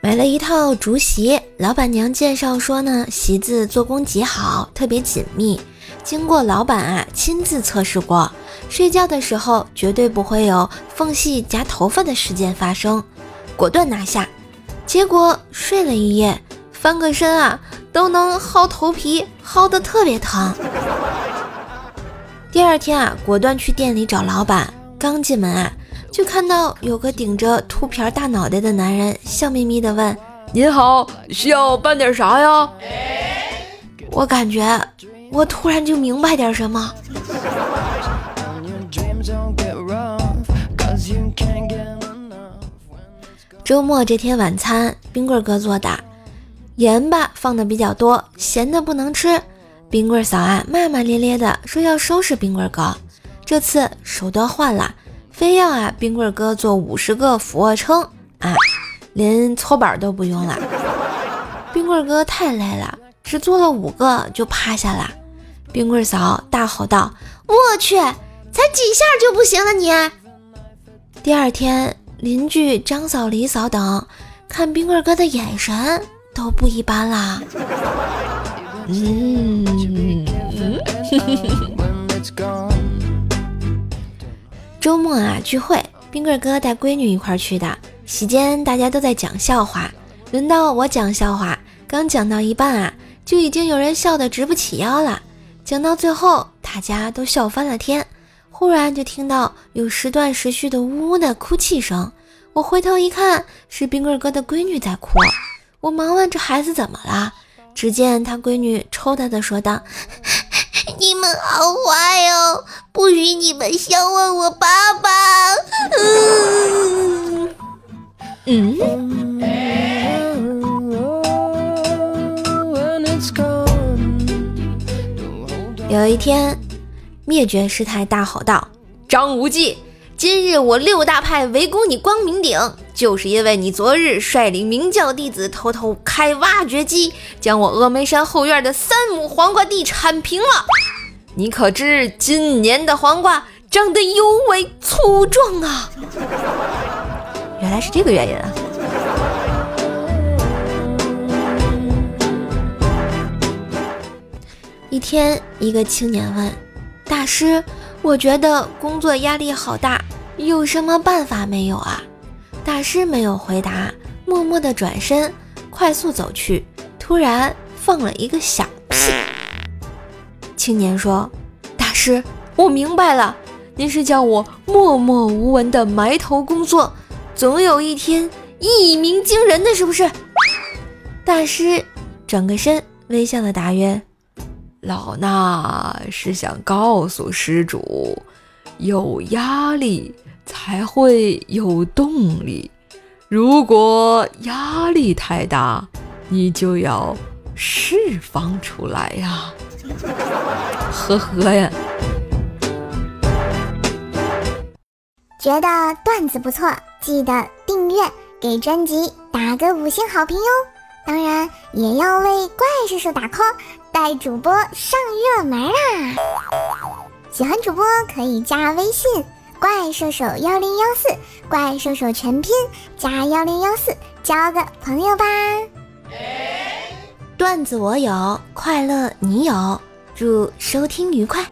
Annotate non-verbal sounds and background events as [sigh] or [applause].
买了一套竹席，老板娘介绍说呢，席子做工极好，特别紧密。经过老板啊亲自测试过，睡觉的时候绝对不会有缝隙夹头发的事件发生，果断拿下。结果睡了一夜，翻个身啊都能薅头皮，薅得特别疼。第二天啊，果断去店里找老板，刚进门啊。就看到有个顶着秃瓢大脑袋的男人，笑眯眯的问：“您好，需要办点啥呀？”我感觉我突然就明白点什么。周末这天晚餐，冰棍哥做的，盐吧放的比较多，咸的不能吃。冰棍嫂啊骂骂咧咧的说要收拾冰棍哥，这次手段换了。非要啊，冰棍哥做五十个俯卧撑啊，连搓板都不用了。冰棍哥太累了，只做了五个就趴下了。冰棍嫂大吼道：“我去，才几下就不行了你！”第二天，邻居张嫂、李嫂等看冰棍哥的眼神都不一般啦。[laughs] 嗯。周末啊，聚会，冰棍哥带闺女一块去的。席间大家都在讲笑话，轮到我讲笑话，刚讲到一半啊，就已经有人笑得直不起腰了。讲到最后，大家都笑翻了天。忽然就听到有时断时续的呜呜的哭泣声，我回头一看，是冰棍哥的闺女在哭。我忙问这孩子怎么了，只见他闺女抽他的说道。[laughs] 好坏哦！不许你们笑话我爸爸。嗯。有一天，灭绝师太大吼道：“张无忌，今日我六大派围攻你光明顶，就是因为你昨日率领明教弟子偷偷开挖掘机，将我峨眉山后院的三亩黄瓜地铲平了。”你可知今年的黄瓜长得尤为粗壮啊？原来是这个原因啊！一天，一个青年问大师：“我觉得工作压力好大，有什么办法没有啊？”大师没有回答，默默的转身，快速走去，突然放了一个响屁。青年说：“大师，我明白了，您是叫我默默无闻的埋头工作，总有一天一鸣惊人的是不是？”大师转个身，微笑的答曰：“老衲是想告诉施主，有压力才会有动力，如果压力太大，你就要释放出来呀。” [laughs] 呵呵呀！觉得段子不错，记得订阅，给专辑打个五星好评哟！当然也要为怪兽手打 call，带主播上热门啊！喜欢主播可以加微信“怪兽手幺零幺四”，怪兽手全拼加幺零幺四，交个朋友吧！段子我有，快乐你有。祝收听愉快。